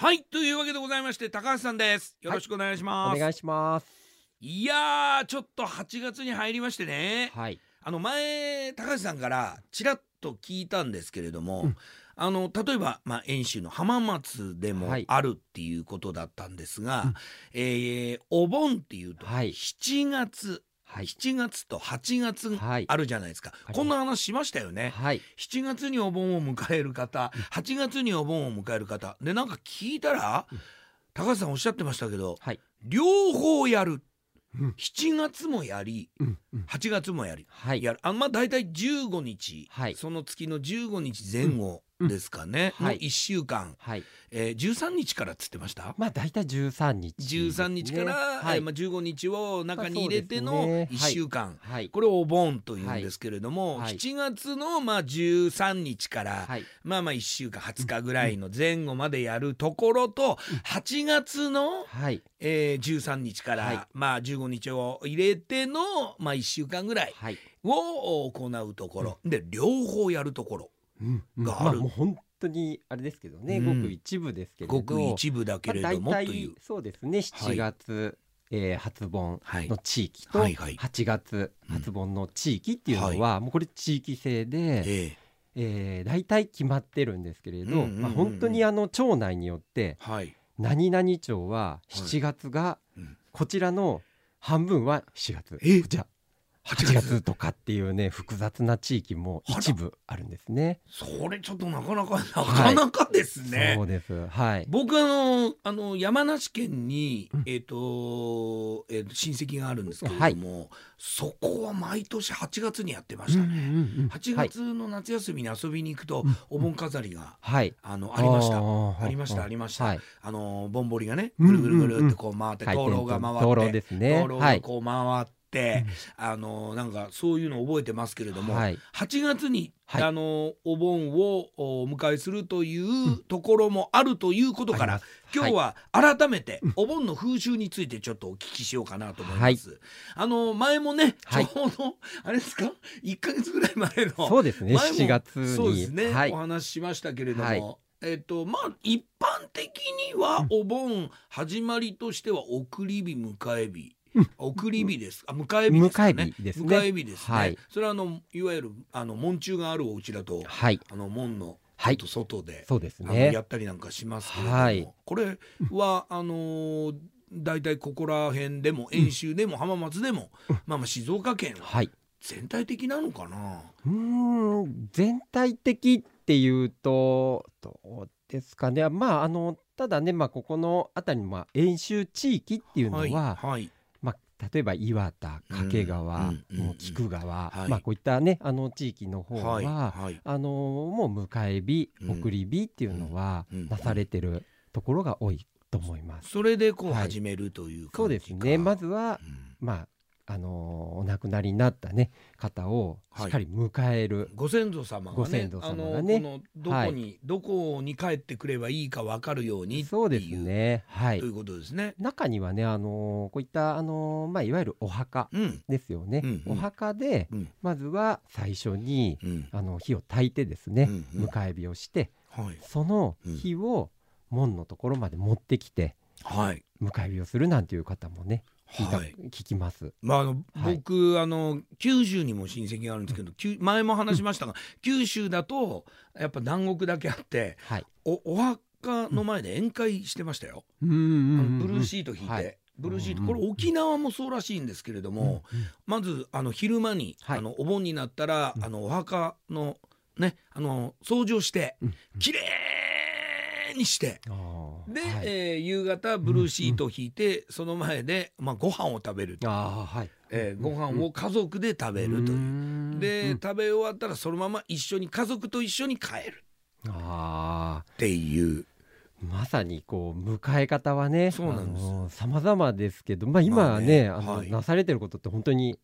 はいというわけでございまして高橋さんです。よろしくお願いします、お願いします。い、やーちょっと8月に入りましてね。はい。あの前高橋さんからちらっと聞いたんですけれども、うん。あの例えば、まあ、遠州の浜松でもはい。あるっていうことだったんですが、うん。えーお盆っていうとはい。7月、はい。7月と8月はい。あるじゃないですか、ますこんな話しましたよね。はい。7月にお盆を迎える方8月にお盆を迎える方。でなんか聞いたら、うん。高橋さんおっしゃってましたけどはい。両方やる。うん。7月もやりうん。うん。8月もやり。はい。やる。あまあ大体15日、はい。その月の15日前後ですかね、のうんはい1週間、はい。えー、13日からっつってました？まあ大体十三日ですね。13日から、はい。えーまあ、15日を中に入れてのまあそうですね。1週間、はい。これをお盆というんですけれども、はい。はい7月のまあ13日から、はい。まあまあ1週間20日ぐらいの前後までやるところと8月の、はい。えー13日から、はい。まあ15日を入れての、まあ、1週間ぐらい。を行うところ、で両方やるところうん。うんがある。まあもう本当にあれですけどね、うん。ごく一部ですけれど。ごく一部だけれまあども大という。体。そうですね。7月、えー初盆はい。の地域とはいはい。8月初盆の地域っていうのはもうこれ地域性で、ええ。ー、大体決まってるんですけれど、うんうんうんうん。まあ、本当にあの町内によってえはい。何々町は7月がうん。こちらの半分は7月、えじゃあ8 8月とかっていうね複雑な地域も一部あるんですね。それちょっとなかなかなかなかですね。そうです。はい。僕あのあの山梨県に、うん。えっ、と,、えーと親戚があるんですけれども、そこは毎年8月にやってましたね。8はい月の夏休みに遊びに行くと、うん。お盆飾りがはい。あのありました。あありましたありました。はい。あのぼんぼりがねうんぐるぐるぐるってこう回って、灯籠が回って灯籠ですね。がこう回って、あのなんかそういうのを覚えてますけれども、はい。8月に、はい。あのお盆をお迎えするというところもあるということから、あります。今日は改めてお盆の風習についてちょっとお聞きしようかなと思います。あの前もねちはい。ょうど、あれですか？1ヶ月ぐらい前のそうですね。前も7月に。そうですね、はい。お話ししましたけれども、はい。えっとまあ一般的にはお盆始まりとしては送り火迎え日、送り火です。あ迎え日ですかね。迎え日ですね。はい。それはあのいわゆるあの門中があるお家だとはい。あの門のはい。と外で、そうですね。やったりなんかしますけれども、はい。これはあのー大体ここら辺でも遠州でも浜松でも、まあまあ静岡県ははい。全体的なのかな？うーん全体的っていうとどうですかね。まああのただねまあここの辺りのまあ演習地域っていうのは、はい、はい。まあ例えば岩田掛川、菊川、はい。まあこういったねあの地域の方は、あのもう迎え日うん。送り火っていうのはうんなされてるところが多いと思います。それでこうはい。始めるというそうですね。まずはうん。まああのお亡くなりになったね方をしっかり迎える、ご先祖様がねご先祖様がね。あのどこに、どこに帰ってくればいいか分かるようにそうですね。はい。ということですね。中にはねあのこういったあのまあいわゆるお墓うん。ですよね、うんうん。お墓でうん。まずは最初にうん。あの火を焚いてですね、うんうん。迎え火をしてはい。その火を門のところまで持ってきてはい。迎え火をするなんていう方もねはい。聞きます。まああのはい。僕あの九州にも親戚があるんですけど、前も話しましたが、九州だとやっぱ南国だけあってはい。おお墓の前で宴会してましたよ。うんうんあのブルーシート引いて、はい。ブルーシート。うんうんこれ沖縄もそうらしいんですけれども、まずあの昼間に、はい。あのお盆になったら、うん。あのお墓のねあの掃除をしてうんきれいにしてで、はい。えー夕方ブルーシートを引いて、その前で、まあ、ご飯を食べると、あーはい。えーご飯を家族で食べるという。うで、ん。食べ終わったらそのまま一緒に家族と一緒に帰る。あっていう。ーまさにこう迎え方はねそうなんです。様々ですけど、まあ、今はね,、あのまあねはい。なされてることって本当に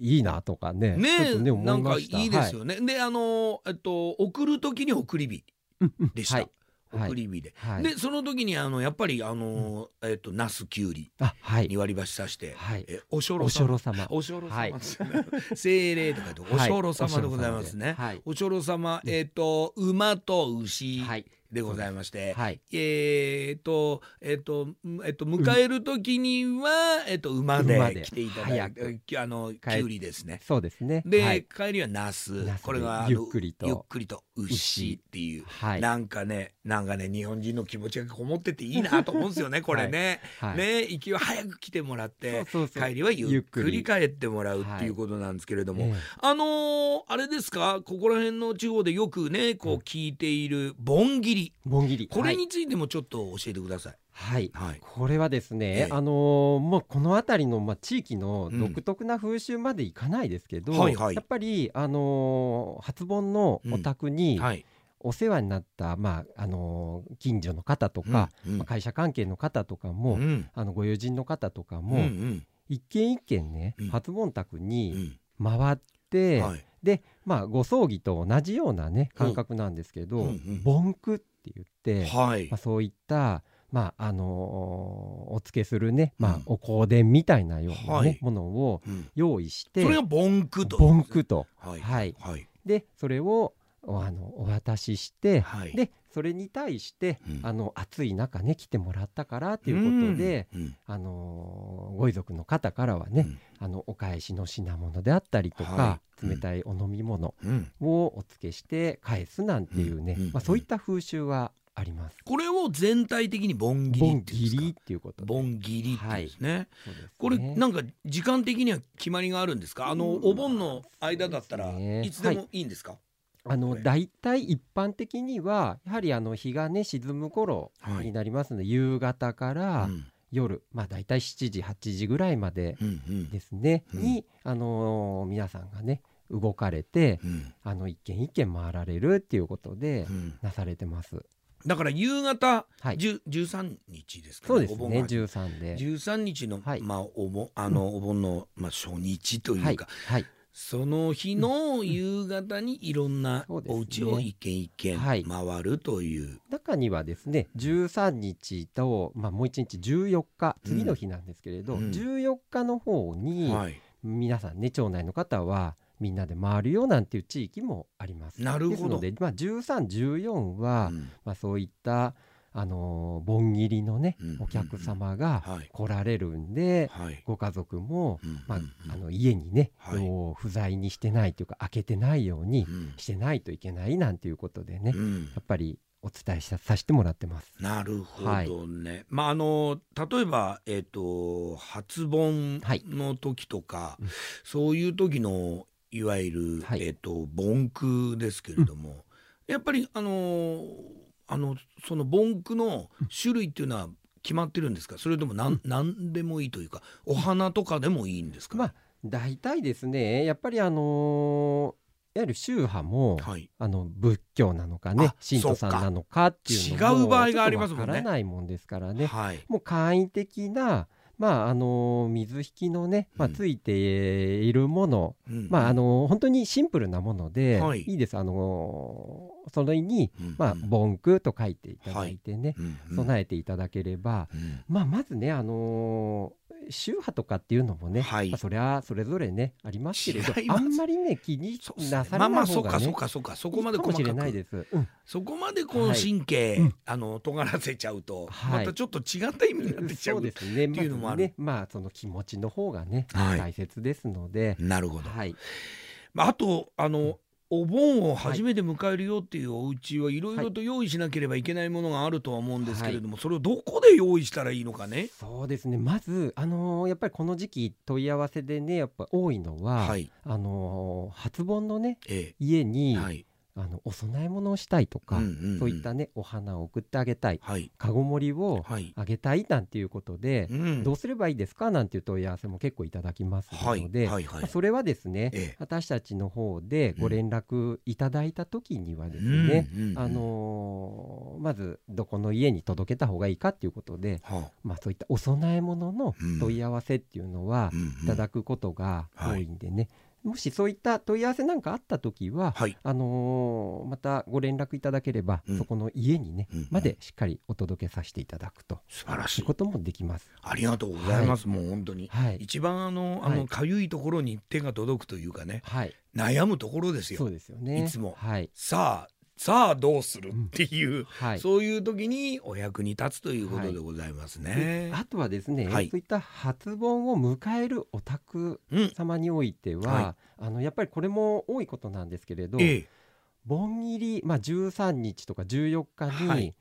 いいなとかねねね思ないんかいいですよね。であのえっと送る時に送り火はいうんうん。でした。はい送り火で。はい。でその時にあのやっぱりあの、えっとナスキュウリあはい。に割り箸刺して、はい。えおしょろおしょ様ろ様。おしょろはい。様ですよね、精霊とか言っておしょろ様でございますね。はい。おしょろ様、えっ、と馬と牛、はいでございまして、はい。えーっとえーっとんえっと迎える時には、えっと馬で来ていただ早いく。てあのき帰ゅうりですね。そうですね。で、はい。帰りはナス。これがゆっくりと。ゆっくりと牛っていう、はい。なんかねなんかね日本人の気持ちがこもってていいなと思うんですよね これね。はい。ね行きは早く来てもらって帰りはゆっくり帰ってもらうっていうことなんですけれども、ええ。あのーあれですか？ここら辺の地方でよくねこう聞いている盆切り盆切り。これはいについてもちょっと教えてください。はい。はい、これはですね、ええ。あのーもうこの辺りの、まあ、地域の独特な風習までいかないですけど、はいはい。やっぱり、あのー初盆のお宅にはい。お世話になった、まああのー近所の方とか、うんまあ、会社関係の方とかも、うん。あのご友人の方とかうんも、うん。一軒一軒ね、うん。初盆宅うにん。回って、はい。で、まあ、ご葬儀と同じようなね感覚なんですけど、うんうん。盆句って言って、はい。まあ、そういった、まああのーお付けするね、まあうんお香典みたいなような、ねはい。ものをうん。用意してそれが盆句と盆句と、はい。はい。はい。でそれをおあのお渡しして、はい。でそれに対して、うん。あの暑い中ね来てもらったからということで、うん。うん。あのーご遺族の方からはね、あのお返しの品物であったりとか、はい。冷たいお飲み物うん。をお付けして返すなんていうね、まあ、そういった風習はあります。これを全体的に盆切り盆っていうんですか？っていうことで。盆切りっていうんですね、そうですね。これなんか時間的には決まりがあるんですか？あのうん。お盆の間だったらいつでもいいんですか、あの大体一般的にはやはりあの日がね沈む頃はい。になりますので、夕方からうん。夜、まあ大体7時8時ぐらいまでうんうん。ですね、うん。にあのー皆さんがね動かれてうん。あの一軒一軒回られるっていうことでうん。なされてます。だから夕方、はい。十13日ですかそうですねお盆が13で。13日の、はい。まあお盆あのお盆の、まあ、初日というか、はい。はいその日の夕方にいろんなお家を一軒一軒はい。回るという、中にはですね13日と、まあ、もう1日14日次の日なんですけれど、うん。14日の方にはい、皆さんね町内の方はみんなで回るよなんていう地域もあります。なるほど。ですので、まあ、1314は、うん。まあ、そういった、あのー盆切りのね、うんお客様がはい。来られるんで、はい。ご家族も、うんまあうん。あの家にね、はい。もう不在にしてないというか開けてないようにうん。してないといけないなんていうことでね、うん。やっぱりお伝えささせてもらってます。なるほどね、まああの例えばえっ、と初盆はいの時とか、うんそういう時のいわゆる、はい。えっ、と盆句ですけれども、やっぱりあのあのその盆句の種類っていうのは決まってるんですか？それともなん、なんでもいいというかお花とかでもいいんですか、まあ大体ですねやっぱりあのーいわゆる宗派も、はい。あの仏教なのかねあ神徒さんなのかっていうのも違う場合がありますもんね。ちょっとわからないもんですからね。はい。もう簡易的なまああのー水引きのね、まあ、うんついているもの、うんまああのー本当にシンプルなもので、はい。い、いです。あのーそれにうんまあうん盆句と書いていただいてね、うんうん。備えていただければ、うん。まあ、まずね、あのー宗派とかっていうのもね、はい。まあ、それはそれぞれねありますけれどあんまりね気になさまあまあれない方がねそうかそうかそうか。そこまでいいかもしれ細かくないです。うん。そこまでこの神経、はいうん。あの尖らせちゃうと、はい。またちょっと違った意味になってきちゃうそうですね。っていうのもある。まずね、まあその気持ちの方がね、はい。大切ですので、なるほど、はい、まあ、あとあのお盆を初めて迎えるよっていうお家はいろいろと用意しなければいけないものがあるとは思うんですけれども、それをどこで用意したらいいのかね？そうですね。まずあのーやっぱりこの時期問い合わせでね、やっぱ多いのは、はい、あのー初盆のねえ家に、え、はい、あのお供え物をしたいとか、うんうんうん。そういったねお花を送ってあげたい、はい、かごもりをはい、あげたいなんていうことで、うん。どうすればいいですかなんていう問い合わせも結構いただきますはいので、はい。はい。まあそれはですね、ええ。私たちの方でご連絡いただいた時にはですうん。ね、うんうん。あのーまずどこの家に届けた方がいいかっていうことで、はまあ、そういったお供え物のうん。問い合わせっていうのはあうんうん。いただくことが多いんでね、もしそういった問い合わせなんかあった時は、はい、あのーまたご連絡いただければ、うん。そこの家にね、うんうん。までしっかりお届けさせていただくと。素晴らしい。こともできます。ありがとうございます、もう本当に。はい、一番あのあはい。のかゆいところに手が届くというかね。はい、悩むところですよ。そう。ですよね。いつも。はい、さあさあどうするっていう、はい。そういう時にお役に立つということでございますね。あとはですね、はい。そういった初盆を迎えるお宅うん、様においては、はあのやっぱりこれも多いことなんですけれど、ええ、盆切り、まあ、13日とか14日はにい。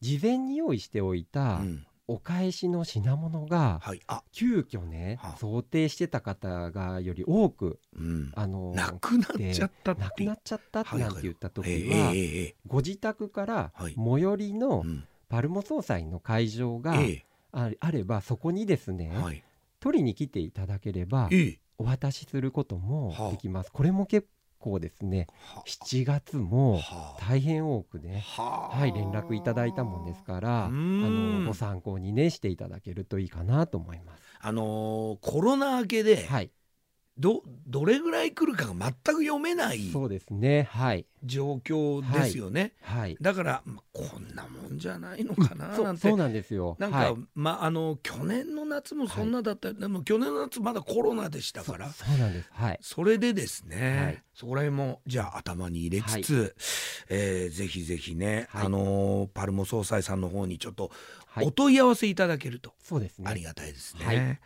事前に用意しておいたうん、お返しの品物がはい、あ、急遽ねはあ。想定してた方がより多くうん、あのなくなっちゃったなくなっちゃったはいはい。なんて言った時ええはえええ。ご自宅からはい。最寄りえのうん。パルモ総裁の会場がえああればそこにですねえはい、取りに来ていただければええ。お渡しすることもはあ。できます。これも結構ですねは7月もはあ。大変多くねはあ。はい連絡いただいたもんですからあうん。のご参考にねしていただけるといいかなと思います。あのーコロナ明けではい。どどれぐらい来るかが全く読めないそうですねはい。状況ですよね、はい。だから、まこんなもんじゃないのかななんてそうなんですよ。なんか、はい。まあの去年の夏もそんなだった、でも去年の夏まだコロナでしたから。そうなんです。はい。それでですね、はい。そこら辺もじゃあ頭に入れつつ、えーぜひぜひね、はい。あのーパルモ総裁さんの方にちょっとはい。お問い合わせいただけると。そうですね。ありがたいですね。はい。はい